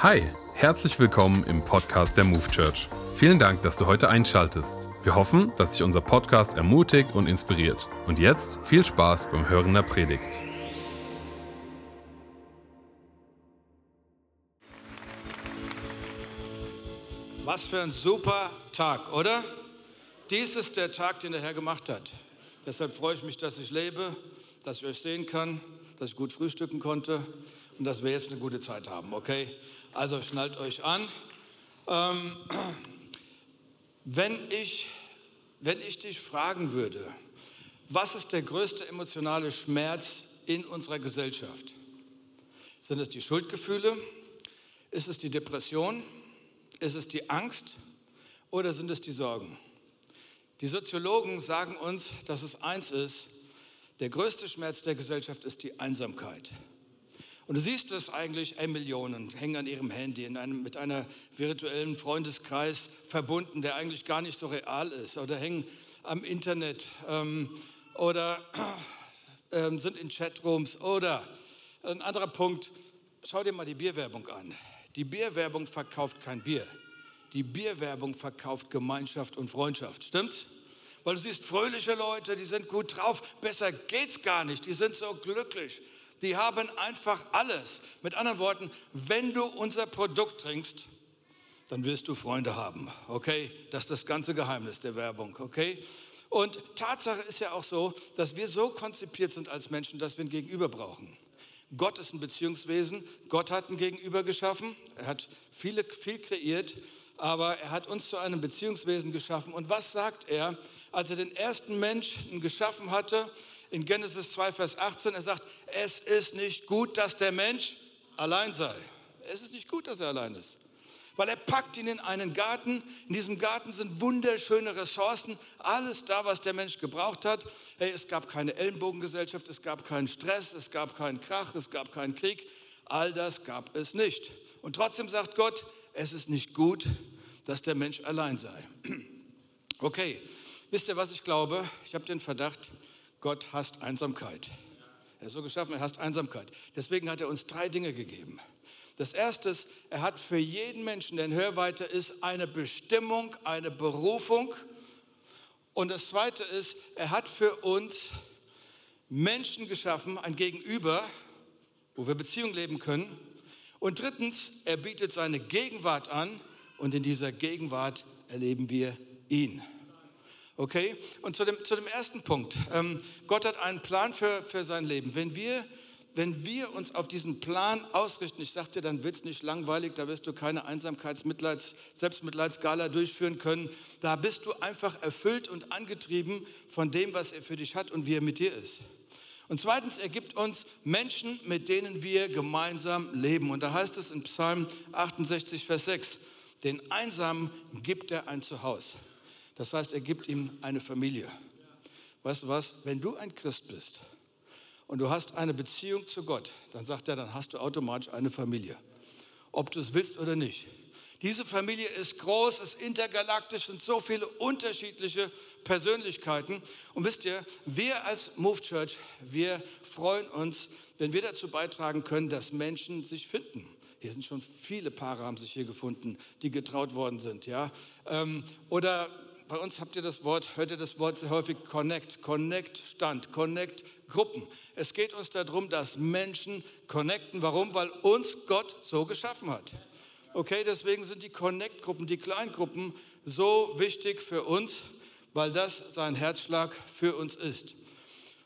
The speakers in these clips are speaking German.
Hi, herzlich willkommen im Podcast der Move Church. Vielen Dank, dass du heute einschaltest. Wir hoffen, dass dich unser Podcast ermutigt und inspiriert. Und jetzt viel Spaß beim Hören der Predigt. Was für ein super Tag, oder? Dies ist der Tag, den der Herr gemacht hat. Deshalb freue ich mich, dass ich lebe, dass ich euch sehen kann, dass ich gut frühstücken konnte und dass wir jetzt eine gute Zeit haben, okay? Also schnallt euch an. Ähm, wenn, ich, wenn ich dich fragen würde, was ist der größte emotionale Schmerz in unserer Gesellschaft? Sind es die Schuldgefühle? Ist es die Depression? Ist es die Angst? Oder sind es die Sorgen? Die Soziologen sagen uns, dass es eins ist, der größte Schmerz der Gesellschaft ist die Einsamkeit. Und du siehst es eigentlich, ey, Millionen hängen an ihrem Handy in einem, mit einer virtuellen Freundeskreis verbunden, der eigentlich gar nicht so real ist. Oder hängen am Internet ähm, oder ähm, sind in Chatrooms. Oder ein anderer Punkt, schau dir mal die Bierwerbung an. Die Bierwerbung verkauft kein Bier. Die Bierwerbung verkauft Gemeinschaft und Freundschaft. Stimmt's? Weil du siehst fröhliche Leute, die sind gut drauf. Besser geht's gar nicht. Die sind so glücklich die haben einfach alles. Mit anderen Worten, wenn du unser Produkt trinkst, dann wirst du Freunde haben, okay? Das ist das ganze Geheimnis der Werbung, okay? Und Tatsache ist ja auch so, dass wir so konzipiert sind als Menschen, dass wir ein Gegenüber brauchen. Gott ist ein Beziehungswesen. Gott hat ein Gegenüber geschaffen. Er hat viele, viel kreiert, aber er hat uns zu einem Beziehungswesen geschaffen. Und was sagt er, als er den ersten Menschen geschaffen hatte? In Genesis 2, Vers 18. Er sagt, es ist nicht gut, dass der Mensch allein sei. Es ist nicht gut, dass er allein ist. Weil er packt ihn in einen Garten. In diesem Garten sind wunderschöne Ressourcen. Alles da, was der Mensch gebraucht hat. Hey, es gab keine Ellenbogengesellschaft, es gab keinen Stress, es gab keinen Krach, es gab keinen Krieg. All das gab es nicht. Und trotzdem sagt Gott, es ist nicht gut, dass der Mensch allein sei. Okay, wisst ihr, was ich glaube? Ich habe den Verdacht, Gott hasst Einsamkeit. Er ist so geschaffen, er hasst Einsamkeit. Deswegen hat er uns drei Dinge gegeben. Das erste ist, er hat für jeden Menschen, der in Hörweite ist, eine Bestimmung, eine Berufung. Und das zweite ist, er hat für uns Menschen geschaffen, ein Gegenüber, wo wir Beziehung leben können. Und drittens, er bietet seine Gegenwart an und in dieser Gegenwart erleben wir ihn. Okay? Und zu dem, zu dem ersten Punkt. Ähm, Gott hat einen Plan für, für sein Leben. Wenn wir, wenn wir uns auf diesen Plan ausrichten, ich sagte, dann wird es nicht langweilig, da wirst du keine Einsamkeits-, Selbstmitleidsskala durchführen können. Da bist du einfach erfüllt und angetrieben von dem, was er für dich hat und wie er mit dir ist. Und zweitens, er gibt uns Menschen, mit denen wir gemeinsam leben. Und da heißt es in Psalm 68, Vers 6, den Einsamen gibt er ein Zuhause. Das heißt, er gibt ihm eine Familie. Weißt du was? Wenn du ein Christ bist und du hast eine Beziehung zu Gott, dann sagt er, dann hast du automatisch eine Familie. Ob du es willst oder nicht. Diese Familie ist groß, ist intergalaktisch, sind so viele unterschiedliche Persönlichkeiten. Und wisst ihr, wir als Move Church, wir freuen uns, wenn wir dazu beitragen können, dass Menschen sich finden. Hier sind schon viele Paare, haben sich hier gefunden, die getraut worden sind. Ja? Ähm, oder bei uns habt ihr das Wort, hört ihr das Wort sehr häufig Connect, Connect Stand, Connect Gruppen. Es geht uns darum, dass Menschen connecten. Warum? Weil uns Gott so geschaffen hat. Okay, deswegen sind die Connect-Gruppen, die Kleingruppen so wichtig für uns, weil das sein Herzschlag für uns ist.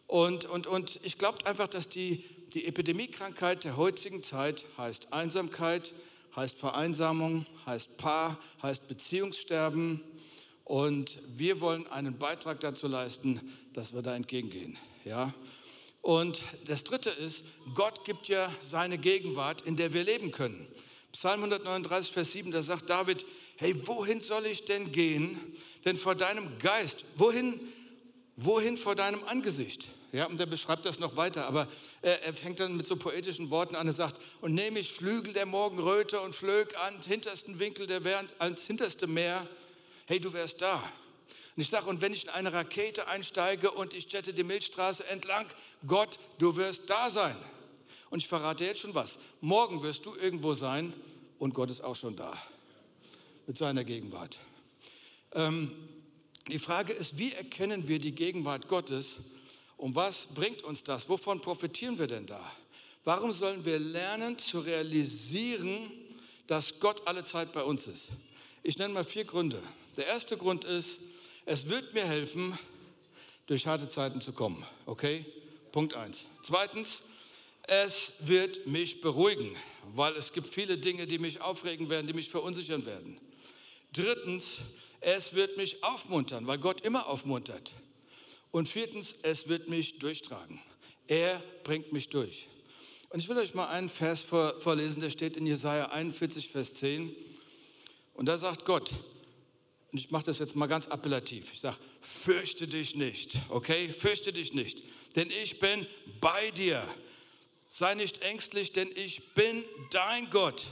Und, und, und ich glaube einfach, dass die, die Epidemiekrankheit der heutigen Zeit heißt Einsamkeit, heißt Vereinsamung, heißt Paar, heißt Beziehungssterben, und wir wollen einen Beitrag dazu leisten, dass wir da entgegengehen. Ja? Und das Dritte ist, Gott gibt ja seine Gegenwart, in der wir leben können. Psalm 139, Vers 7, da sagt David, hey, wohin soll ich denn gehen? Denn vor deinem Geist, wohin, wohin vor deinem Angesicht? Ja, und er beschreibt das noch weiter, aber er, er fängt dann mit so poetischen Worten an. Er sagt, und nehme ich Flügel der Morgenröte und flög ans hintersten Winkel der Meer, ans hinterste Meer, hey, du wärst da. Und ich sage, und wenn ich in eine Rakete einsteige und ich jette die Milchstraße entlang, Gott, du wirst da sein. Und ich verrate jetzt schon was. Morgen wirst du irgendwo sein, und Gott ist auch schon da mit seiner Gegenwart. Ähm, die Frage ist, wie erkennen wir die Gegenwart Gottes und was bringt uns das? Wovon profitieren wir denn da? Warum sollen wir lernen zu realisieren, dass Gott alle Zeit bei uns ist? Ich nenne mal vier Gründe. Der erste Grund ist, es wird mir helfen, durch harte Zeiten zu kommen. Okay? Punkt eins. Zweitens, es wird mich beruhigen, weil es gibt viele Dinge, die mich aufregen werden, die mich verunsichern werden. Drittens, es wird mich aufmuntern, weil Gott immer aufmuntert. Und viertens, es wird mich durchtragen. Er bringt mich durch. Und ich will euch mal einen Vers vorlesen, der steht in Jesaja 41, Vers 10. Und da sagt Gott, und ich mache das jetzt mal ganz appellativ, ich sage, fürchte dich nicht, okay? Fürchte dich nicht, denn ich bin bei dir. Sei nicht ängstlich, denn ich bin dein Gott.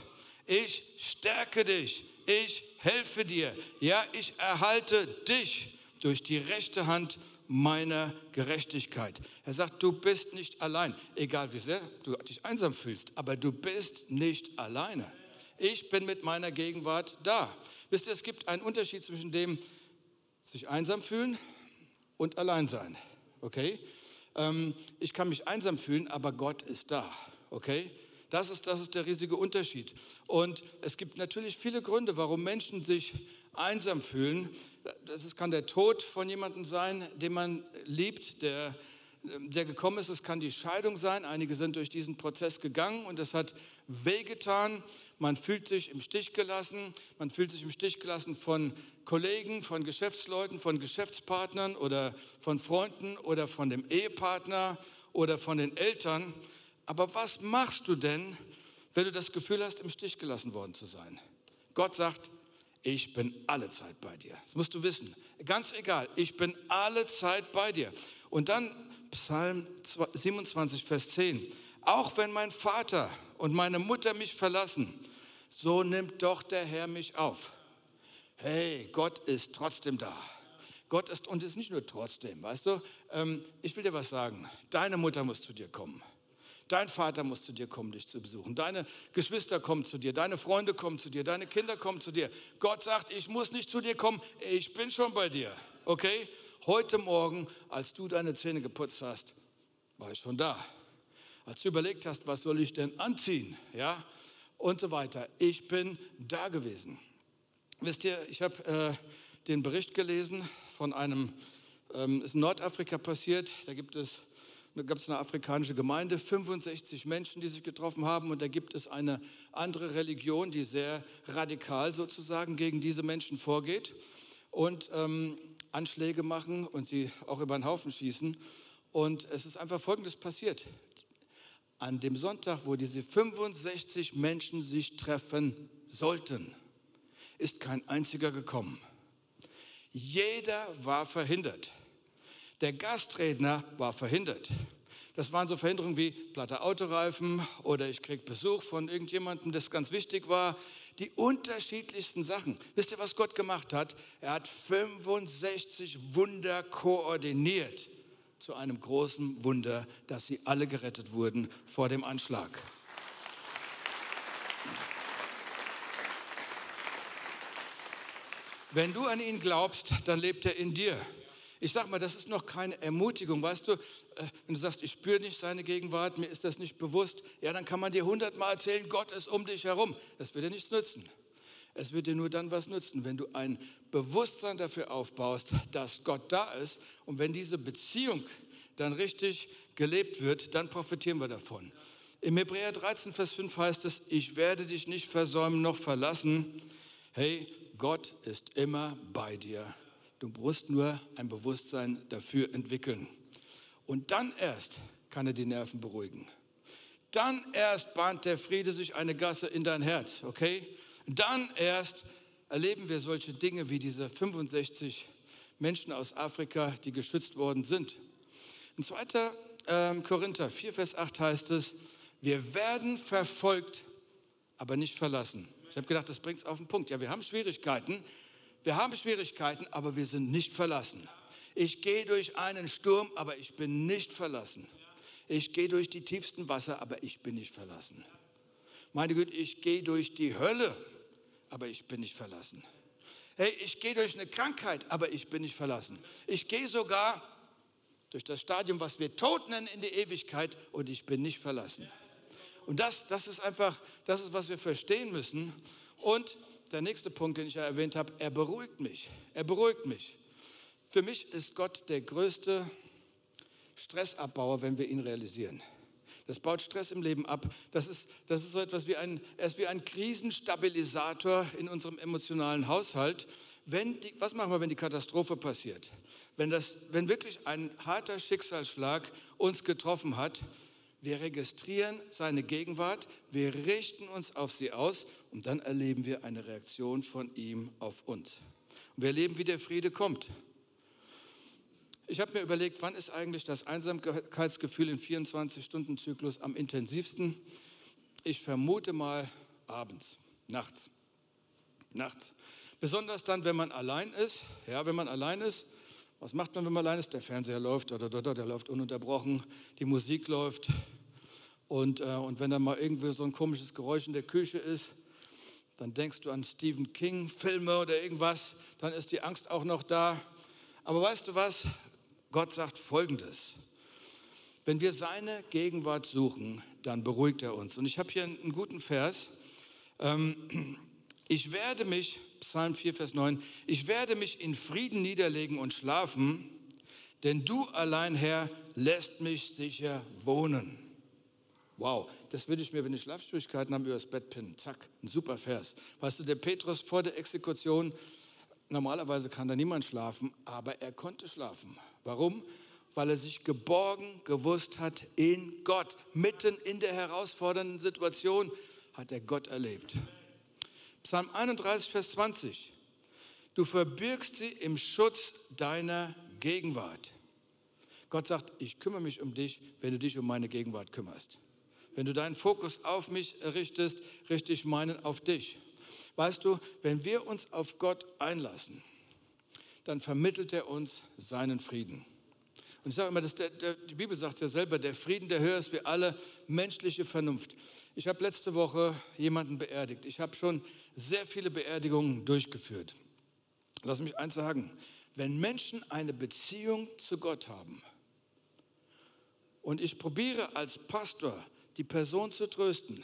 Ich stärke dich, ich helfe dir. Ja, ich erhalte dich durch die rechte Hand meiner Gerechtigkeit. Er sagt, du bist nicht allein, egal wie sehr du dich einsam fühlst, aber du bist nicht alleine. Ich bin mit meiner Gegenwart da. Wisst ihr, es gibt einen Unterschied zwischen dem sich einsam fühlen und allein sein. Okay? Ähm, ich kann mich einsam fühlen, aber Gott ist da. Okay? Das ist, das ist der riesige Unterschied. Und es gibt natürlich viele Gründe, warum Menschen sich einsam fühlen. Das ist, kann der Tod von jemandem sein, den man liebt, der, der gekommen ist. Es kann die Scheidung sein. Einige sind durch diesen Prozess gegangen und es hat wehgetan. Man fühlt sich im Stich gelassen. Man fühlt sich im Stich gelassen von Kollegen, von Geschäftsleuten, von Geschäftspartnern oder von Freunden oder von dem Ehepartner oder von den Eltern. Aber was machst du denn, wenn du das Gefühl hast, im Stich gelassen worden zu sein? Gott sagt, ich bin alle Zeit bei dir. Das musst du wissen. Ganz egal, ich bin alle Zeit bei dir. Und dann Psalm 27, Vers 10. Auch wenn mein Vater und meine Mutter mich verlassen, so nimmt doch der Herr mich auf. Hey, Gott ist trotzdem da. Gott ist, und ist nicht nur trotzdem, weißt du, ähm, ich will dir was sagen. Deine Mutter muss zu dir kommen. Dein Vater muss zu dir kommen, dich zu besuchen. Deine Geschwister kommen zu dir. Deine Freunde kommen zu dir. Deine Kinder kommen zu dir. Gott sagt, ich muss nicht zu dir kommen. Ich bin schon bei dir. Okay? Heute Morgen, als du deine Zähne geputzt hast, war ich schon da. Als du überlegt hast, was soll ich denn anziehen? Ja? Und so weiter. Ich bin da gewesen. Wisst ihr, ich habe äh, den Bericht gelesen von einem, ähm, ist in Nordafrika passiert. Da gibt es da gab es eine afrikanische Gemeinde, 65 Menschen, die sich getroffen haben. Und da gibt es eine andere Religion, die sehr radikal sozusagen gegen diese Menschen vorgeht und ähm, Anschläge machen und sie auch über den Haufen schießen. Und es ist einfach Folgendes passiert. An dem Sonntag, wo diese 65 Menschen sich treffen sollten, ist kein einziger gekommen. Jeder war verhindert. Der Gastredner war verhindert. Das waren so Verhinderungen wie platte Autoreifen oder ich kriege Besuch von irgendjemandem, das ganz wichtig war. Die unterschiedlichsten Sachen. Wisst ihr, was Gott gemacht hat? Er hat 65 Wunder koordiniert zu einem großen Wunder, dass sie alle gerettet wurden vor dem Anschlag. Wenn du an ihn glaubst, dann lebt er in dir. Ich sag mal, das ist noch keine Ermutigung, weißt du, äh, wenn du sagst, ich spüre nicht seine Gegenwart, mir ist das nicht bewusst, ja, dann kann man dir hundertmal erzählen, Gott ist um dich herum. Das wird dir nichts nützen. Es wird dir nur dann was nützen, wenn du ein Bewusstsein dafür aufbaust, dass Gott da ist. Und wenn diese Beziehung dann richtig gelebt wird, dann profitieren wir davon. Im Hebräer 13, Vers 5 heißt es, ich werde dich nicht versäumen noch verlassen. Hey, Gott ist immer bei dir. Du musst nur ein Bewusstsein dafür entwickeln. Und dann erst kann er die Nerven beruhigen. Dann erst bahnt der Friede sich eine Gasse in dein Herz, okay? Dann erst erleben wir solche Dinge wie diese 65 Menschen aus Afrika, die geschützt worden sind. In 2. Ähm, Korinther 4, Vers 8 heißt es, wir werden verfolgt, aber nicht verlassen. Ich habe gedacht, das bringt es auf den Punkt. Ja, wir haben Schwierigkeiten, wir haben Schwierigkeiten, aber wir sind nicht verlassen. Ich gehe durch einen Sturm, aber ich bin nicht verlassen. Ich gehe durch die tiefsten Wasser, aber ich bin nicht verlassen. Meine Güte, ich gehe durch die Hölle, aber ich bin nicht verlassen. Hey, ich gehe durch eine Krankheit, aber ich bin nicht verlassen. Ich gehe sogar durch das Stadium, was wir Tod nennen, in die Ewigkeit und ich bin nicht verlassen. Und das, das ist einfach, das ist, was wir verstehen müssen. Und der nächste Punkt, den ich ja erwähnt habe, er beruhigt mich. Er beruhigt mich. Für mich ist Gott der größte Stressabbauer, wenn wir ihn realisieren. Das baut Stress im Leben ab. Das ist, das ist so etwas wie ein, er ist wie ein Krisenstabilisator in unserem emotionalen Haushalt. Wenn die, was machen wir, wenn die Katastrophe passiert? Wenn, das, wenn wirklich ein harter Schicksalsschlag uns getroffen hat, wir registrieren seine Gegenwart, wir richten uns auf sie aus und dann erleben wir eine Reaktion von ihm auf uns. Und wir erleben, wie der Friede kommt. Ich habe mir überlegt, wann ist eigentlich das Einsamkeitsgefühl im 24-Stunden-Zyklus am intensivsten? Ich vermute mal abends, nachts. Nachts. Besonders dann, wenn man allein ist. Ja, wenn man allein ist. Was macht man, wenn man allein ist? Der Fernseher läuft, oder, oder, der läuft ununterbrochen, die Musik läuft. Und, äh, und wenn dann mal irgendwie so ein komisches Geräusch in der Küche ist, dann denkst du an Stephen King, Filme oder irgendwas, dann ist die Angst auch noch da. Aber weißt du was? Gott sagt Folgendes. Wenn wir seine Gegenwart suchen, dann beruhigt er uns. Und ich habe hier einen guten Vers. Ähm, ich werde mich, Psalm 4, Vers 9, ich werde mich in Frieden niederlegen und schlafen, denn du allein, Herr, lässt mich sicher wohnen. Wow, das würde ich mir, wenn ich Schlafschwierigkeiten habe, übers Bett pinnen. Zack, ein super Vers. Weißt du, der Petrus vor der Exekution Normalerweise kann da niemand schlafen, aber er konnte schlafen. Warum? Weil er sich geborgen gewusst hat in Gott. Mitten in der herausfordernden Situation hat er Gott erlebt. Psalm 31, Vers 20. Du verbirgst sie im Schutz deiner Gegenwart. Gott sagt, ich kümmere mich um dich, wenn du dich um meine Gegenwart kümmerst. Wenn du deinen Fokus auf mich richtest, richte ich meinen auf dich. Weißt du, wenn wir uns auf Gott einlassen, dann vermittelt er uns seinen Frieden. Und ich sage immer, der, der, die Bibel sagt es ja selber, der Frieden, der höher ist wie alle menschliche Vernunft. Ich habe letzte Woche jemanden beerdigt. Ich habe schon sehr viele Beerdigungen durchgeführt. Lass mich eins sagen, wenn Menschen eine Beziehung zu Gott haben und ich probiere als Pastor die Person zu trösten,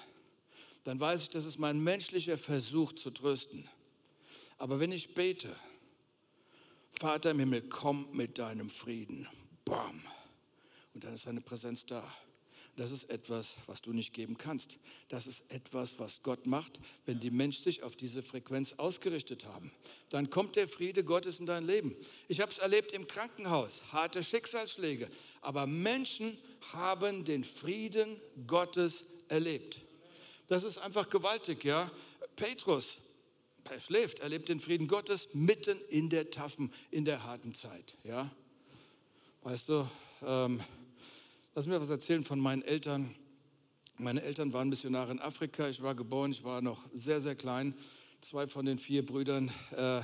dann weiß ich, das ist mein menschlicher Versuch zu trösten. Aber wenn ich bete, Vater im Himmel, komm mit deinem Frieden, bam, und dann ist seine Präsenz da. Das ist etwas, was du nicht geben kannst. Das ist etwas, was Gott macht, wenn die Menschen sich auf diese Frequenz ausgerichtet haben. Dann kommt der Friede Gottes in dein Leben. Ich habe es erlebt im Krankenhaus, harte Schicksalsschläge, aber Menschen haben den Frieden Gottes erlebt. Das ist einfach gewaltig, ja. Petrus, er schläft, er lebt den Frieden Gottes mitten in der taffen, in der harten Zeit, ja. Weißt du, ähm, lass mir was erzählen von meinen Eltern. Meine Eltern waren Missionare in Afrika. Ich war geboren, ich war noch sehr, sehr klein. Zwei von den vier Brüdern äh,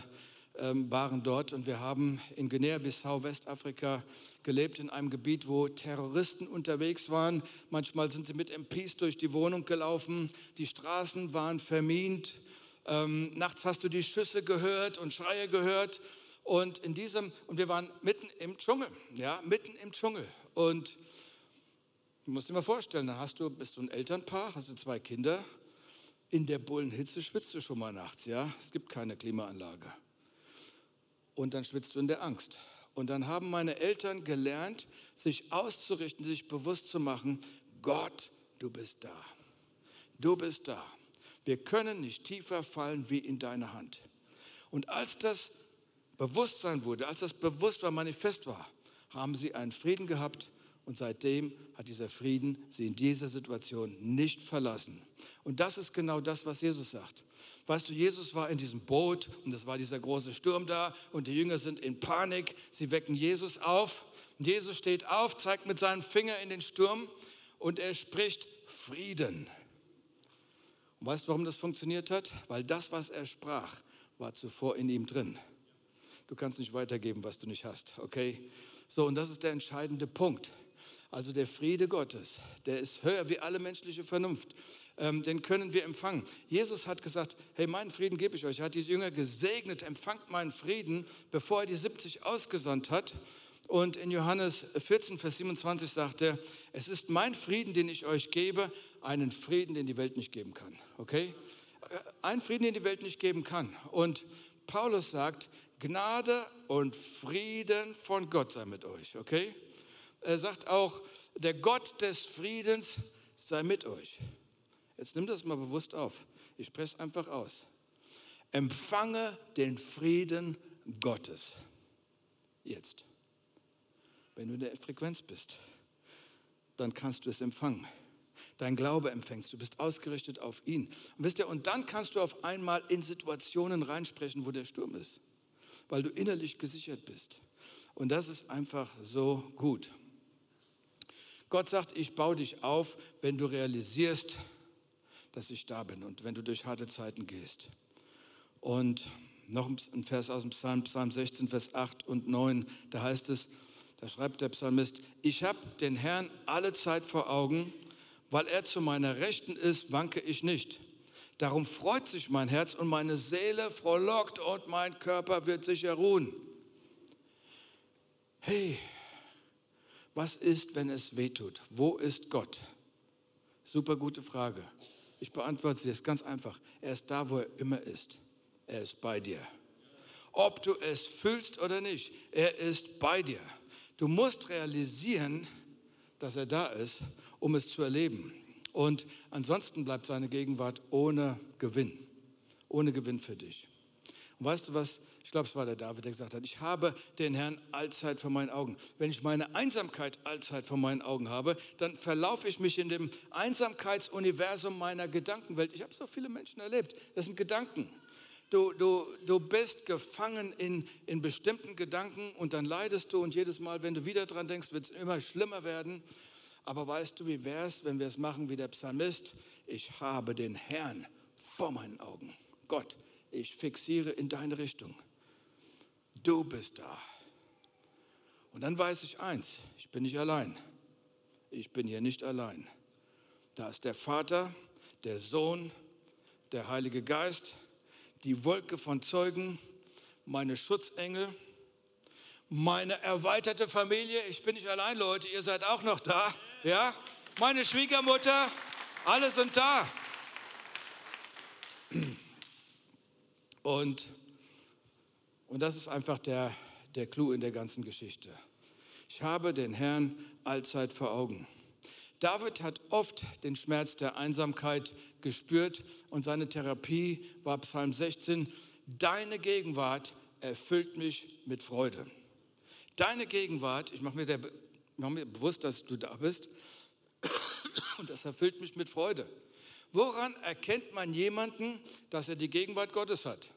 ähm, waren dort und wir haben in Guinea-Bissau, Westafrika, gelebt in einem Gebiet, wo Terroristen unterwegs waren. Manchmal sind sie mit MPs durch die Wohnung gelaufen. Die Straßen waren vermint. Ähm, nachts hast du die Schüsse gehört und Schreie gehört. Und in diesem, und wir waren mitten im Dschungel, ja, mitten im Dschungel. Und du musst dir mal vorstellen, dann hast du, bist du ein Elternpaar, hast du zwei Kinder. In der Bullenhitze schwitzt du schon mal nachts, ja. Es gibt keine Klimaanlage und dann schwitzt du in der Angst. Und dann haben meine Eltern gelernt, sich auszurichten, sich bewusst zu machen, Gott, du bist da. Du bist da. Wir können nicht tiefer fallen wie in deine Hand. Und als das Bewusstsein wurde, als das bewusst war, manifest war, haben sie einen Frieden gehabt und seitdem hat dieser Frieden sie in dieser Situation nicht verlassen. Und das ist genau das, was Jesus sagt. Weißt du, Jesus war in diesem Boot und es war dieser große Sturm da und die Jünger sind in Panik. Sie wecken Jesus auf. Jesus steht auf, zeigt mit seinem Finger in den Sturm und er spricht Frieden. Und weißt du, warum das funktioniert hat? Weil das, was er sprach, war zuvor in ihm drin. Du kannst nicht weitergeben, was du nicht hast, okay? So, und das ist der entscheidende Punkt. Also der Friede Gottes, der ist höher wie alle menschliche Vernunft. Ähm, den können wir empfangen. Jesus hat gesagt, hey, meinen Frieden gebe ich euch. Er hat die Jünger gesegnet, empfangt meinen Frieden, bevor er die 70 ausgesandt hat. Und in Johannes 14, Vers 27 sagt er, es ist mein Frieden, den ich euch gebe, einen Frieden, den die Welt nicht geben kann. Okay? Äh, ein Frieden, den die Welt nicht geben kann. Und Paulus sagt, Gnade und Frieden von Gott sei mit euch. Okay? Er sagt auch, der Gott des Friedens sei mit euch. Jetzt nimm das mal bewusst auf. Ich spreche es einfach aus. Empfange den Frieden Gottes. Jetzt. Wenn du in der Frequenz bist, dann kannst du es empfangen. Dein Glaube empfängst, du bist ausgerichtet auf ihn. Und wisst ihr, und dann kannst du auf einmal in Situationen reinsprechen, wo der Sturm ist, weil du innerlich gesichert bist. Und das ist einfach so gut. Gott sagt, ich baue dich auf, wenn du realisierst, dass ich da bin und wenn du durch harte Zeiten gehst. Und noch ein Vers aus dem Psalm, Psalm 16, Vers 8 und 9, da heißt es, da schreibt der Psalmist, ich habe den Herrn alle Zeit vor Augen, weil er zu meiner Rechten ist, wanke ich nicht. Darum freut sich mein Herz und meine Seele frohlockt und mein Körper wird sich erruhen. Hey, was ist, wenn es weh tut? Wo ist Gott? Super gute Frage. Ich beantworte sie jetzt ganz einfach. Er ist da, wo er immer ist. Er ist bei dir. Ob du es fühlst oder nicht, er ist bei dir. Du musst realisieren, dass er da ist, um es zu erleben. Und ansonsten bleibt seine Gegenwart ohne Gewinn. Ohne Gewinn für dich. Und weißt du was? Ich glaube, es war der David, der gesagt hat, ich habe den Herrn allzeit vor meinen Augen. Wenn ich meine Einsamkeit allzeit vor meinen Augen habe, dann verlaufe ich mich in dem Einsamkeitsuniversum meiner Gedankenwelt. Ich habe so viele Menschen erlebt. Das sind Gedanken. Du, du, du bist gefangen in, in bestimmten Gedanken und dann leidest du und jedes Mal, wenn du wieder dran denkst, wird es immer schlimmer werden. Aber weißt du, wie wäre es, wenn wir es machen wie der Psalmist? Ich habe den Herrn vor meinen Augen. Gott, ich fixiere in deine Richtung. Du bist da. Und dann weiß ich eins, ich bin nicht allein. Ich bin hier nicht allein. Da ist der Vater, der Sohn, der Heilige Geist, die Wolke von Zeugen, meine Schutzengel, meine erweiterte Familie. Ich bin nicht allein, Leute, ihr seid auch noch da. Ja? Meine Schwiegermutter, alle sind da. Und, und das ist einfach der, der Clou in der ganzen Geschichte. Ich habe den Herrn allzeit vor Augen. David hat oft den Schmerz der Einsamkeit gespürt und seine Therapie war Psalm 16, deine Gegenwart erfüllt mich mit Freude. Deine Gegenwart, ich mache mir, mach mir bewusst, dass du da bist, und das erfüllt mich mit Freude. Woran erkennt man jemanden, dass er die Gegenwart Gottes hat?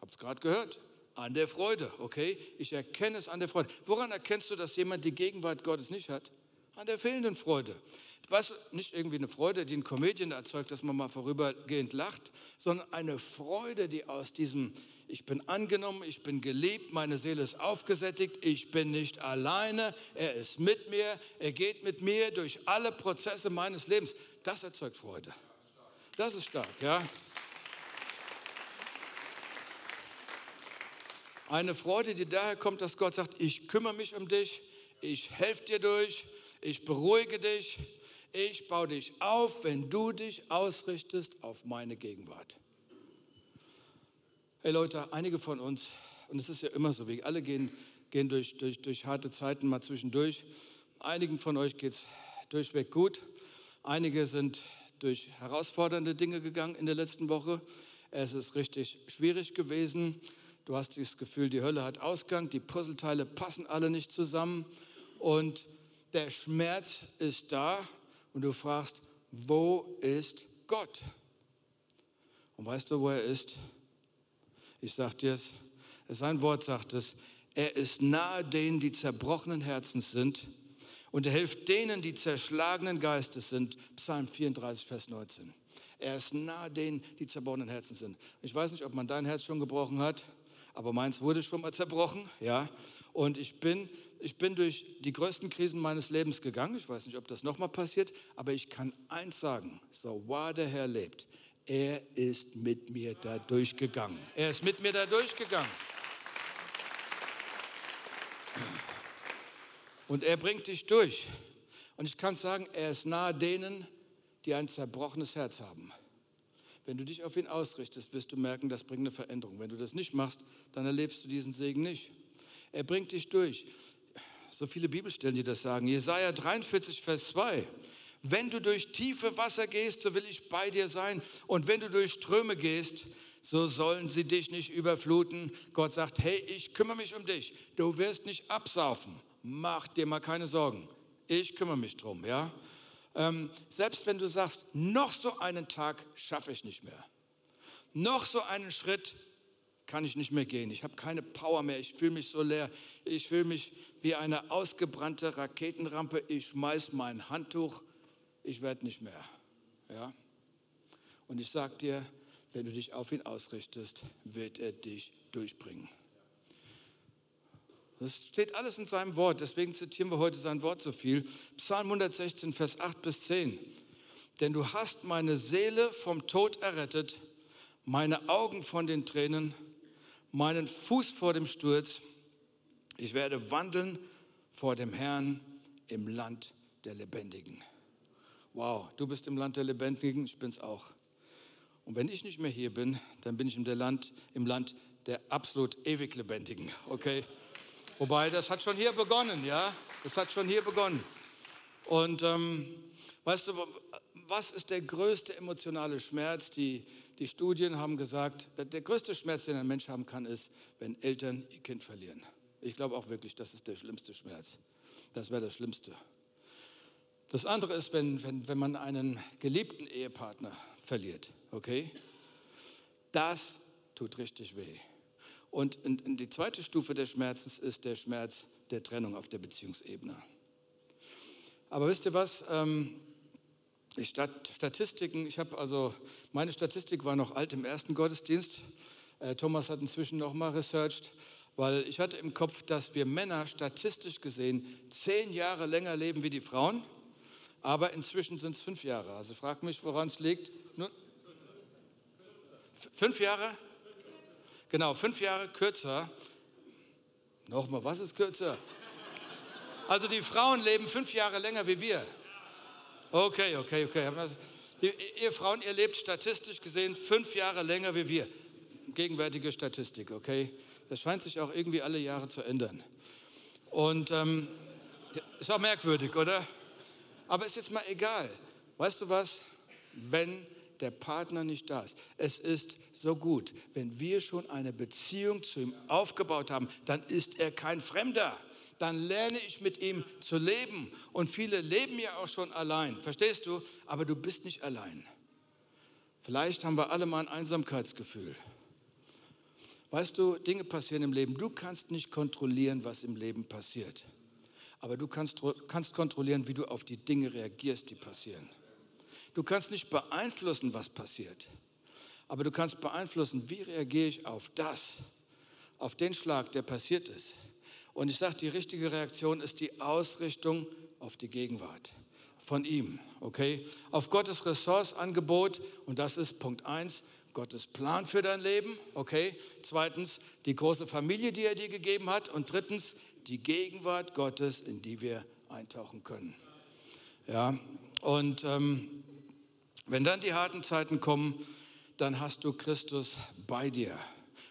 Habt es gerade gehört? An der Freude, okay? Ich erkenne es an der Freude. Woran erkennst du, dass jemand die Gegenwart Gottes nicht hat? An der fehlenden Freude. Was nicht irgendwie eine Freude, die ein Comedian erzeugt, dass man mal vorübergehend lacht, sondern eine Freude, die aus diesem ich bin angenommen, ich bin geliebt, meine Seele ist aufgesättigt, ich bin nicht alleine, er ist mit mir, er geht mit mir durch alle Prozesse meines Lebens. Das erzeugt Freude. Das ist stark, ja. Eine Freude, die daher kommt, dass Gott sagt, ich kümmere mich um dich, ich helfe dir durch, ich beruhige dich, ich baue dich auf, wenn du dich ausrichtest auf meine Gegenwart. Hey Leute, einige von uns, und es ist ja immer so, wir alle gehen, gehen durch, durch, durch harte Zeiten mal zwischendurch. Einigen von euch geht es durchweg gut. Einige sind durch herausfordernde Dinge gegangen in der letzten Woche. Es ist richtig schwierig gewesen. Du hast das Gefühl, die Hölle hat Ausgang, die Puzzleteile passen alle nicht zusammen und der Schmerz ist da und du fragst, wo ist Gott? Und weißt du, wo er ist? Ich sage dir es, sein Wort sagt es, er ist nahe denen, die zerbrochenen Herzens sind und er hilft denen, die zerschlagenen Geistes sind. Psalm 34, Vers 19. Er ist nahe denen, die zerbrochenen Herzens sind. Ich weiß nicht, ob man dein Herz schon gebrochen hat, aber meins wurde schon mal zerbrochen, ja. Und ich bin ich bin durch die größten Krisen meines Lebens gegangen. Ich weiß nicht, ob das nochmal passiert, aber ich kann eins sagen, so wahr der Herr lebt, er ist mit mir da durchgegangen. Er ist mit mir da durchgegangen. Und er bringt dich durch. Und ich kann sagen, er ist nahe denen, die ein zerbrochenes Herz haben. Wenn du dich auf ihn ausrichtest, wirst du merken, das bringt eine Veränderung. Wenn du das nicht machst, dann erlebst du diesen Segen nicht. Er bringt dich durch. So viele Bibelstellen, die das sagen. Jesaja 43, Vers 2. Wenn du durch tiefe Wasser gehst, so will ich bei dir sein. Und wenn du durch Ströme gehst, so sollen sie dich nicht überfluten. Gott sagt, hey, ich kümmere mich um dich. Du wirst nicht absaufen. Mach dir mal keine Sorgen. Ich kümmere mich drum, ja? Ähm, selbst wenn du sagst, noch so einen Tag schaffe ich nicht mehr, noch so einen Schritt kann ich nicht mehr gehen, ich habe keine Power mehr, ich fühle mich so leer, ich fühle mich wie eine ausgebrannte Raketenrampe, ich schmeiß mein Handtuch, ich werde nicht mehr. Ja? Und ich sage dir, wenn du dich auf ihn ausrichtest, wird er dich durchbringen. Das steht alles in seinem Wort, deswegen zitieren wir heute sein Wort so viel. Psalm 116, Vers 8 bis 10. Denn du hast meine Seele vom Tod errettet, meine Augen von den Tränen, meinen Fuß vor dem Sturz. Ich werde wandeln vor dem Herrn im Land der Lebendigen. Wow, du bist im Land der Lebendigen, ich bin's auch. Und wenn ich nicht mehr hier bin, dann bin ich im Land, im Land der absolut ewig Lebendigen. Okay? Wobei, das hat schon hier begonnen, ja? Das hat schon hier begonnen. Und ähm, weißt du, was ist der größte emotionale Schmerz? Die, die Studien haben gesagt, der größte Schmerz, den ein Mensch haben kann, ist, wenn Eltern ihr Kind verlieren. Ich glaube auch wirklich, das ist der schlimmste Schmerz. Das wäre das Schlimmste. Das andere ist, wenn, wenn, wenn man einen geliebten Ehepartner verliert, okay? Das tut richtig weh. Und die zweite Stufe des Schmerzes ist der Schmerz der Trennung auf der Beziehungsebene. Aber wisst ihr was? Ähm, ich Statistiken, ich habe also, meine Statistik war noch alt im ersten Gottesdienst. Äh, Thomas hat inzwischen noch mal researched, weil ich hatte im Kopf, dass wir Männer statistisch gesehen zehn Jahre länger leben wie die Frauen, aber inzwischen sind es fünf Jahre. Also frag mich, woran es liegt. Nur, fünf Jahre? Genau, fünf Jahre kürzer. Nochmal, was ist kürzer? Also die Frauen leben fünf Jahre länger wie wir. Okay, okay, okay. ihr Frauen, ihr lebt statistisch gesehen fünf Jahre länger wie wir. Gegenwärtige Statistik, okay? Das scheint sich auch irgendwie alle Jahre zu ändern. Und ähm, ist auch merkwürdig, oder? Aber ist jetzt mal egal. Weißt du was? Wenn der Partner nicht da ist. Es ist so gut, wenn wir schon eine Beziehung zu ihm aufgebaut haben, dann ist er kein Fremder. Dann lerne ich mit ihm zu leben. Und viele leben ja auch schon allein, verstehst du? Aber du bist nicht allein. Vielleicht haben wir alle mal ein Einsamkeitsgefühl. Weißt du, Dinge passieren im Leben. Du kannst nicht kontrollieren, was im Leben passiert. Aber du kannst, kannst kontrollieren, wie du auf die Dinge reagierst, die passieren. Du kannst nicht beeinflussen, was passiert, aber du kannst beeinflussen, wie reagiere ich auf das, auf den Schlag, der passiert ist. Und ich sage, die richtige Reaktion ist die Ausrichtung auf die Gegenwart von ihm, okay? Auf Gottes Ressourcenangebot und das ist Punkt 1, Gottes Plan für dein Leben, okay? Zweitens, die große Familie, die er dir gegeben hat und drittens, die Gegenwart Gottes, in die wir eintauchen können. Ja, und ähm, wenn dann die harten Zeiten kommen, dann hast du Christus bei dir.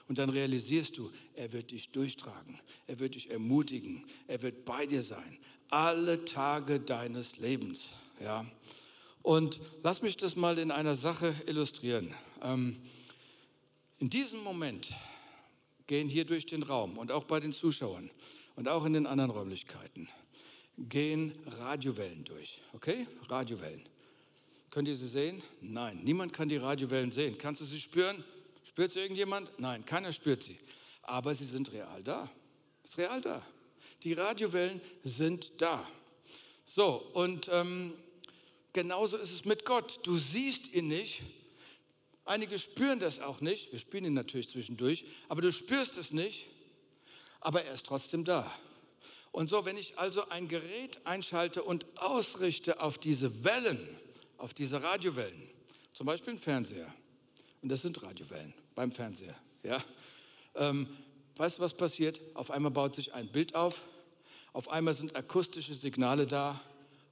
Und dann realisierst du, er wird dich durchtragen, er wird dich ermutigen, er wird bei dir sein, alle Tage deines Lebens. Ja? Und lass mich das mal in einer Sache illustrieren. Ähm, in diesem Moment gehen hier durch den Raum und auch bei den Zuschauern und auch in den anderen Räumlichkeiten, gehen Radiowellen durch. Okay? Radiowellen. Könnt ihr sie sehen? Nein, niemand kann die Radiowellen sehen. Kannst du sie spüren? Spürt sie irgendjemand? Nein, keiner spürt sie. Aber sie sind real da. Ist real da. Die Radiowellen sind da. So, und ähm, genauso ist es mit Gott. Du siehst ihn nicht. Einige spüren das auch nicht. Wir spüren ihn natürlich zwischendurch, aber du spürst es nicht. Aber er ist trotzdem da. Und so, wenn ich also ein Gerät einschalte und ausrichte auf diese Wellen, auf diese Radiowellen, zum Beispiel ein Fernseher, und das sind Radiowellen beim Fernseher, ja, ähm, weißt du, was passiert? Auf einmal baut sich ein Bild auf, auf einmal sind akustische Signale da,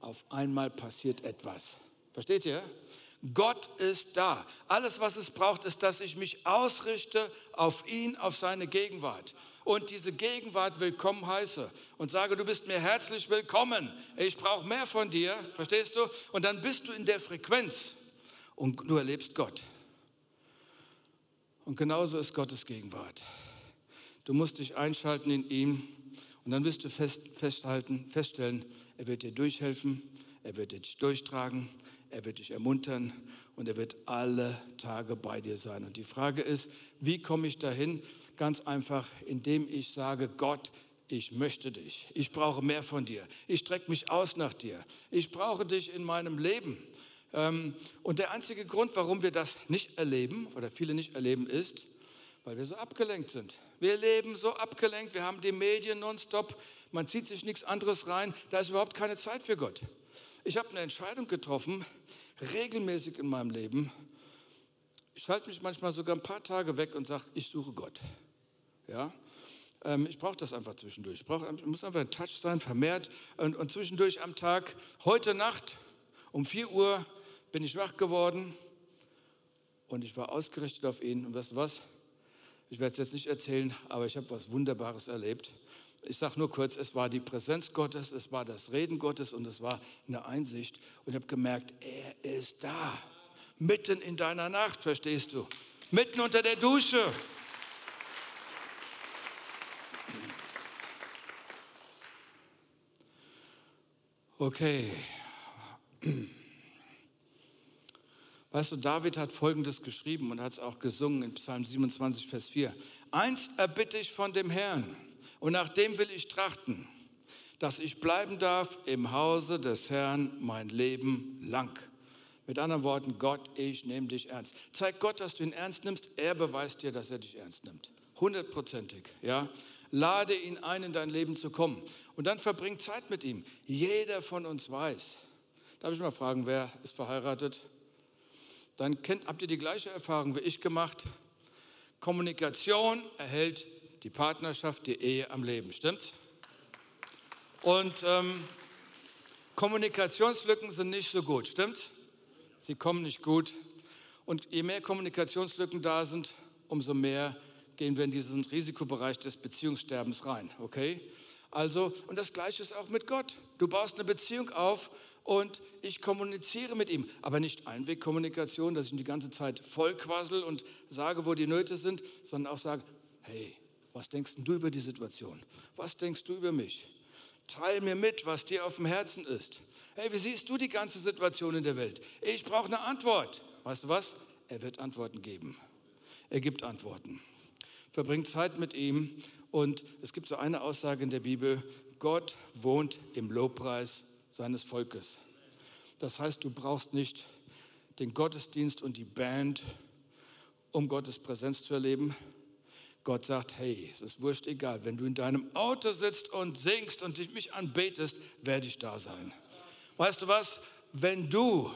auf einmal passiert etwas. Versteht ihr? Gott ist da. Alles, was es braucht, ist, dass ich mich ausrichte auf ihn, auf seine Gegenwart. Und diese Gegenwart willkommen heiße und sage, du bist mir herzlich willkommen. Ich brauche mehr von dir. Verstehst du? Und dann bist du in der Frequenz und du erlebst Gott. Und genauso ist Gottes Gegenwart. Du musst dich einschalten in ihm und dann wirst du fest, festhalten, feststellen, er wird dir durchhelfen, er wird dich durchtragen, er wird dich ermuntern und er wird alle Tage bei dir sein. Und die Frage ist, wie komme ich dahin? Ganz einfach, indem ich sage, Gott, ich möchte dich. Ich brauche mehr von dir. Ich strecke mich aus nach dir. Ich brauche dich in meinem Leben. Ähm, und der einzige Grund, warum wir das nicht erleben oder viele nicht erleben, ist, weil wir so abgelenkt sind. Wir leben so abgelenkt, wir haben die Medien nonstop, man zieht sich nichts anderes rein, da ist überhaupt keine Zeit für Gott. Ich habe eine Entscheidung getroffen, regelmäßig in meinem Leben. Ich schalte mich manchmal sogar ein paar Tage weg und sage, ich suche Gott. Ja? Ähm, ich brauche das einfach zwischendurch. Ich, brauch, muss einfach ein Touch sein, vermehrt. Und, und zwischendurch am Tag, heute Nacht um 4 Uhr bin ich wach geworden und ich war ausgerichtet auf ihn. Und weißt du was? Ich werde es jetzt nicht erzählen, aber ich habe was Wunderbares erlebt. Ich sage nur kurz, es war die Präsenz Gottes, es war das Reden Gottes und es war eine Einsicht. Und ich habe gemerkt, er ist da. Mitten in deiner Nacht, verstehst du? Mitten unter der Dusche. Okay. Weißt du, David hat Folgendes geschrieben und hat es auch gesungen in Psalm 27, Vers 4. Eins erbitte ich von dem Herrn und nach dem will ich trachten, dass ich bleiben darf im Hause des Herrn mein Leben lang. Mit anderen Worten, Gott, ich nehme dich ernst. Zeig Gott, dass du ihn ernst nimmst. Er beweist dir, dass er dich ernst nimmt. Hundertprozentig, ja. Lade ihn ein, in dein Leben zu kommen. Und dann verbring Zeit mit ihm. Jeder von uns weiß. Darf ich mal fragen, wer ist verheiratet? Dann kennt, habt ihr die gleiche Erfahrung wie ich gemacht. Kommunikation erhält die Partnerschaft, die Ehe am Leben, stimmt's? Und ähm, Kommunikationslücken sind nicht so gut, stimmt's? Sie kommen nicht gut. Und je mehr Kommunikationslücken da sind, umso mehr gehen wir in diesen Risikobereich des Beziehungssterbens rein, okay? Also, und das Gleiche ist auch mit Gott. Du baust eine Beziehung auf und ich kommuniziere mit ihm. Aber nicht Einwegkommunikation, dass ich ihn die ganze Zeit vollquassel und sage, wo die Nöte sind, sondern auch sage, hey, was denkst du über die Situation? Was denkst du über mich? Teil mir mit, was dir auf dem Herzen ist. Hey, wie siehst du die ganze Situation in der Welt? Ich brauche eine Antwort. Weißt du was? Er wird Antworten geben. Er gibt Antworten. Verbringt Zeit mit ihm. Und es gibt so eine Aussage in der Bibel, Gott wohnt im Lobpreis seines Volkes. Das heißt, du brauchst nicht den Gottesdienst und die Band, um Gottes Präsenz zu erleben. Gott sagt, hey, es ist wurscht egal, wenn du in deinem Auto sitzt und singst und dich mich anbetest, werde ich da sein. Weißt du was? Wenn du,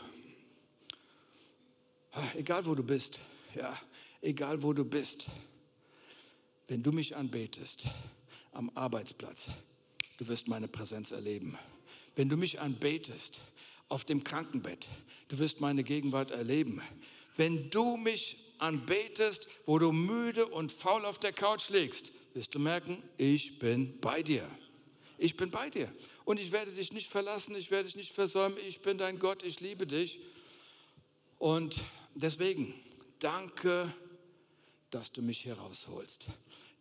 egal wo du bist, ja, egal wo du bist, wenn du mich anbetest am Arbeitsplatz, du wirst meine Präsenz erleben. Wenn du mich anbetest auf dem Krankenbett, du wirst meine Gegenwart erleben. Wenn du mich anbetest, wo du müde und faul auf der Couch liegst, wirst du merken, ich bin bei dir. Ich bin bei dir. Und ich werde dich nicht verlassen, ich werde dich nicht versäumen. Ich bin dein Gott, ich liebe dich. Und deswegen, danke, dass du mich hier rausholst.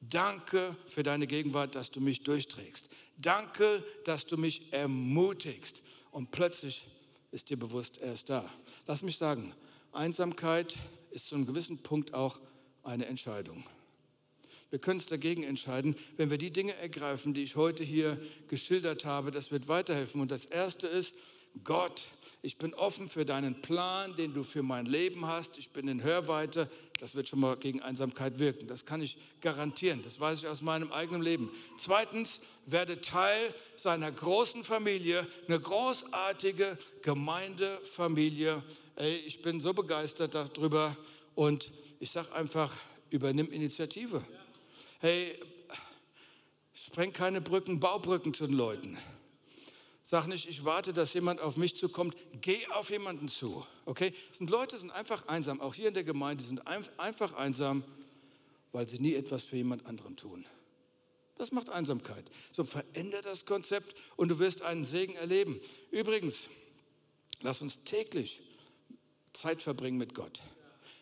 Danke für deine Gegenwart, dass du mich durchträgst. Danke, dass du mich ermutigst. Und plötzlich ist dir bewusst, er ist da. Lass mich sagen, Einsamkeit ist zu einem gewissen Punkt auch eine Entscheidung. Wir können es dagegen entscheiden, wenn wir die Dinge ergreifen, die ich heute hier geschildert habe. Das wird weiterhelfen. Und das Erste ist, Gott, Ich bin offen für deinen Plan, den du für mein Leben hast. Ich bin in Hörweite. Das wird schon mal gegen Einsamkeit wirken. Das kann ich garantieren. Das weiß ich aus meinem eigenen Leben. Zweitens, werde Teil seiner großen Familie, eine großartige Gemeindefamilie. Ey, ich bin so begeistert darüber und ich sage einfach, übernimm Initiative. Hey, spreng keine Brücken, bau Brücken zu den Leuten. Sag nicht, ich warte, dass jemand auf mich zukommt. Geh auf jemanden zu. Okay? Sind Leute, sind einfach einsam. Auch hier in der Gemeinde sind einfach einsam, weil sie nie etwas für jemand anderen tun. Das macht Einsamkeit. So verändere das Konzept und du wirst einen Segen erleben. Übrigens, lass uns täglich Zeit verbringen mit Gott.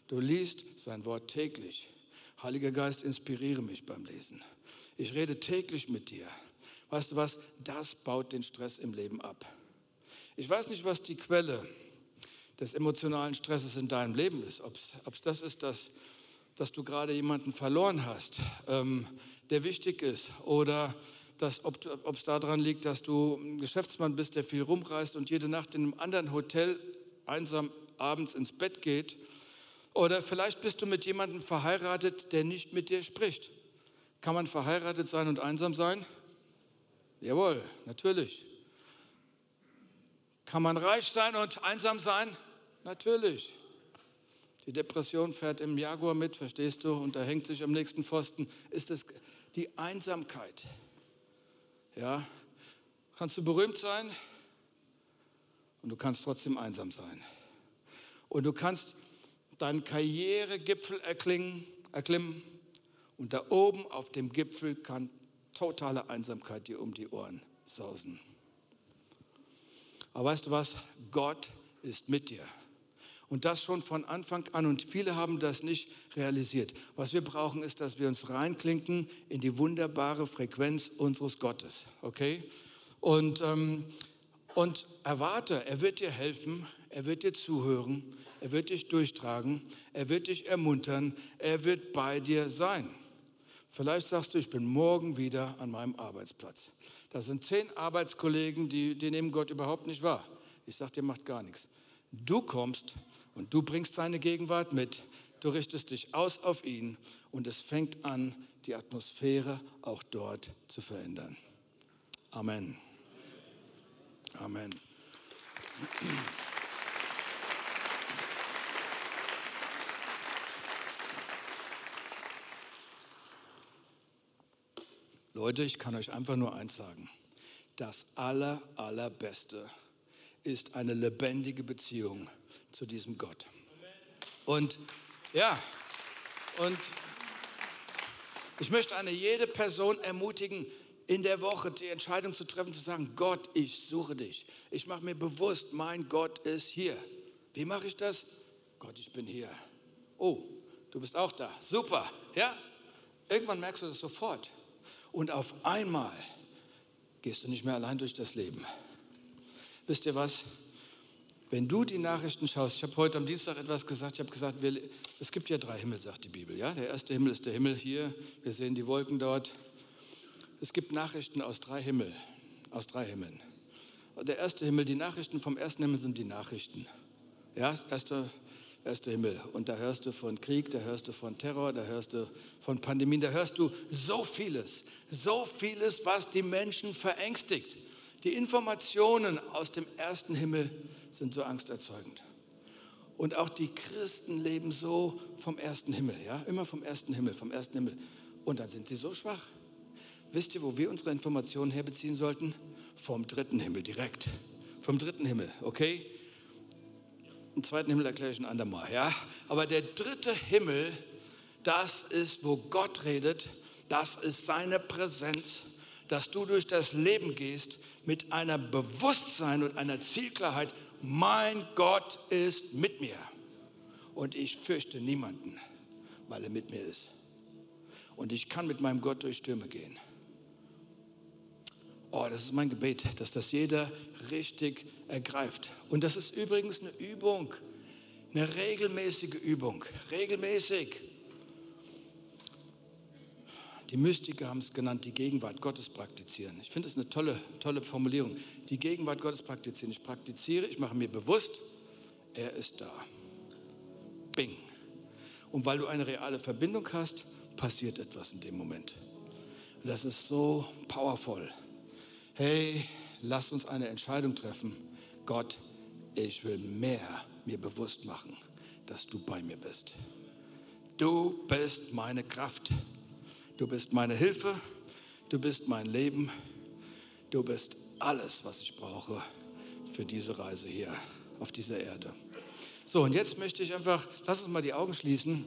Du liest sein Wort täglich. Heiliger Geist, inspiriere mich beim Lesen. Ich rede täglich mit dir. Weißt du was? Das baut den Stress im Leben ab. Ich weiß nicht, was die Quelle des emotionalen Stresses in deinem Leben ist. Ob es das ist, dass, dass du gerade jemanden verloren hast, ähm, der wichtig ist. Oder ob es daran liegt, dass du ein Geschäftsmann bist, der viel rumreist und jede Nacht in einem anderen Hotel einsam abends ins Bett geht. Oder vielleicht bist du mit jemandem verheiratet, der nicht mit dir spricht. Kann man verheiratet sein und einsam sein? Jawohl, natürlich. Kann man reich sein und einsam sein? Natürlich. Die Depression fährt im Jaguar mit, verstehst du, und da hängt sich am nächsten Pfosten. Ist es die Einsamkeit? Ja, kannst du berühmt sein und du kannst trotzdem einsam sein. Und du kannst deinen Karrieregipfel erklingen, erklimmen und da oben auf dem Gipfel kann totale Einsamkeit dir um die Ohren sausen. Aber weißt du was? Gott ist mit dir. Und das schon von Anfang an. Und viele haben das nicht realisiert. Was wir brauchen, ist, dass wir uns reinklinken in die wunderbare Frequenz unseres Gottes. Okay? Und, ähm, und erwarte, er wird dir helfen, er wird dir zuhören, er wird dich durchtragen, er wird dich ermuntern, er wird bei dir sein. Vielleicht sagst du, ich bin morgen wieder an meinem Arbeitsplatz. Da sind zehn Arbeitskollegen, die, die nehmen Gott überhaupt nicht wahr. Ich sage dir, macht gar nichts. Du kommst und du bringst seine Gegenwart mit. Du richtest dich aus auf ihn und es fängt an, die Atmosphäre auch dort zu verändern. Amen. Amen. Leute, ich kann euch einfach nur eins sagen. Das aller, allerbeste ist eine lebendige Beziehung zu diesem Gott. Und ja, und ich möchte eine jede Person ermutigen, in der Woche die Entscheidung zu treffen, zu sagen, Gott, ich suche dich. Ich mache mir bewusst, mein Gott ist hier. Wie mache ich das? Gott, ich bin hier. Oh, du bist auch da. Super. Ja? Irgendwann merkst du das sofort. Und auf einmal gehst du nicht mehr allein durch das Leben. Wisst ihr was? Wenn du die Nachrichten schaust, ich habe heute am Dienstag etwas gesagt, ich habe gesagt, wir, es gibt ja drei Himmel, sagt die Bibel. Ja? Der erste Himmel ist der Himmel hier, wir sehen die Wolken dort. Es gibt Nachrichten aus drei Himmel, aus drei Himmeln. Der erste Himmel, die Nachrichten vom ersten Himmel sind die Nachrichten. Ja, erster erste Himmel. Und da hörst du von Krieg, da hörst du von Terror, da hörst du von Pandemien, da hörst du so vieles, so vieles, was die Menschen verängstigt. Die Informationen aus dem ersten Himmel sind so angsterzeugend. Und auch die Christen leben so vom ersten Himmel, ja, immer vom ersten Himmel, vom ersten Himmel. Und dann sind sie so schwach. Wisst ihr, wo wir unsere Informationen herbeziehen sollten? Vom dritten Himmel direkt. Vom dritten Himmel, okay? Den zweiten Himmel erkläre ich ein andermal, ja. Aber der dritte Himmel, das ist, wo Gott redet, das ist seine Präsenz, dass du durch das Leben gehst mit einer Bewusstsein und einer Zielklarheit, mein Gott ist mit mir und ich fürchte niemanden, weil er mit mir ist. Und ich kann mit meinem Gott durch Stürme gehen. Oh, das ist mein Gebet, dass das jeder richtig ergreift. Und das ist übrigens eine Übung, eine regelmäßige Übung, regelmäßig. Die Mystiker haben es genannt, die Gegenwart Gottes praktizieren. Ich finde es eine tolle, tolle Formulierung. Die Gegenwart Gottes praktizieren. Ich praktiziere, ich mache mir bewusst, er ist da. Bing. Und weil du eine reale Verbindung hast, passiert etwas in dem Moment. Das ist so powerful. Hey, lass uns eine Entscheidung treffen. Gott, ich will mehr mir bewusst machen, dass du bei mir bist. Du bist meine Kraft. Du bist meine Hilfe. Du bist mein Leben. Du bist alles, was ich brauche für diese Reise hier auf dieser Erde. So, und jetzt möchte ich einfach, lass uns mal die Augen schließen.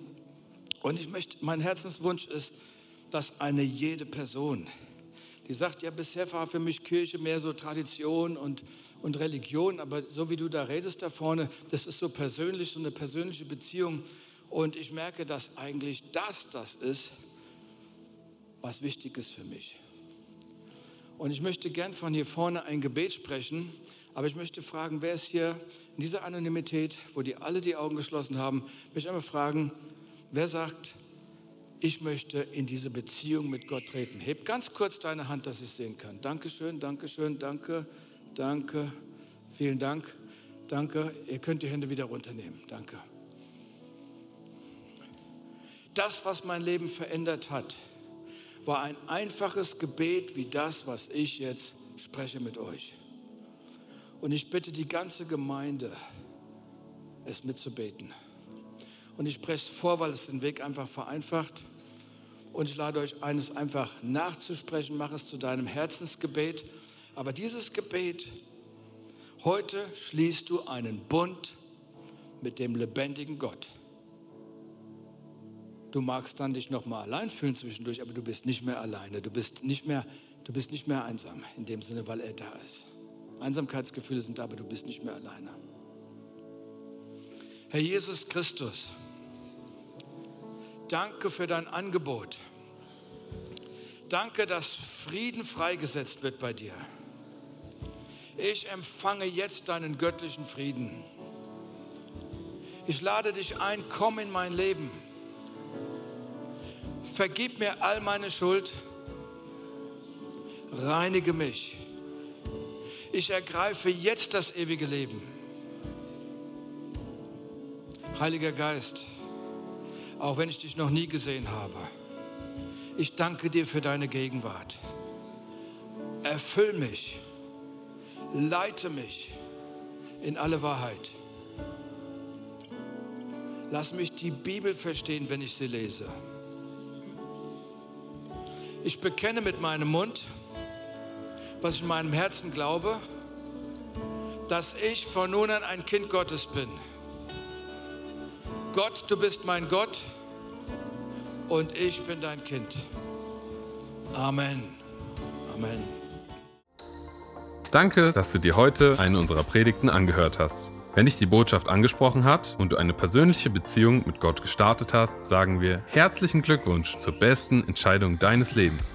Und ich möchte, mein Herzenswunsch ist, dass eine jede Person, die sagt, ja, bisher war für mich Kirche mehr so Tradition und, und Religion, aber so wie du da redest da vorne, das ist so persönlich, so eine persönliche Beziehung. Und ich merke, dass eigentlich das das ist, was wichtig ist für mich. Und ich möchte gern von hier vorne ein Gebet sprechen, aber ich möchte fragen, wer ist hier in dieser Anonymität, wo die alle die Augen geschlossen haben, möchte ich einmal fragen, wer sagt, ich möchte in diese Beziehung mit Gott treten. Heb ganz kurz deine Hand, dass ich sehen kann. Dankeschön, Dankeschön, danke, danke, vielen Dank, danke. Ihr könnt die Hände wieder runternehmen. Danke. Das, was mein Leben verändert hat, war ein einfaches Gebet wie das, was ich jetzt spreche mit euch. Und ich bitte die ganze Gemeinde, es mitzubeten. Und ich spreche es vor, weil es den Weg einfach vereinfacht. Und ich lade euch ein, es einfach nachzusprechen. Mach es zu deinem Herzensgebet. Aber dieses Gebet, heute schließt du einen Bund mit dem lebendigen Gott. Du magst dann dich noch mal allein fühlen zwischendurch, aber du bist nicht mehr alleine. Du bist nicht mehr, du bist nicht mehr einsam in dem Sinne, weil er da ist. Einsamkeitsgefühle sind da, aber du bist nicht mehr alleine. Herr Jesus Christus, danke für dein Angebot. Danke, dass Frieden freigesetzt wird bei dir. Ich empfange jetzt deinen göttlichen Frieden. Ich lade dich ein, komm in mein Leben. Vergib mir all meine Schuld. Reinige mich. Ich ergreife jetzt das ewige Leben. Heiliger Geist, auch wenn ich dich noch nie gesehen habe. Ich danke dir für deine Gegenwart. Erfüll mich, leite mich in alle Wahrheit. Lass mich die Bibel verstehen, wenn ich sie lese. Ich bekenne mit meinem Mund, was ich in meinem Herzen glaube, dass ich von nun an ein Kind Gottes bin. Gott, du bist mein Gott und ich bin dein Kind. Amen. Amen. Danke, dass du dir heute eine unserer Predigten angehört hast. Wenn dich die Botschaft angesprochen hat und du eine persönliche Beziehung mit Gott gestartet hast, sagen wir herzlichen Glückwunsch zur besten Entscheidung deines Lebens.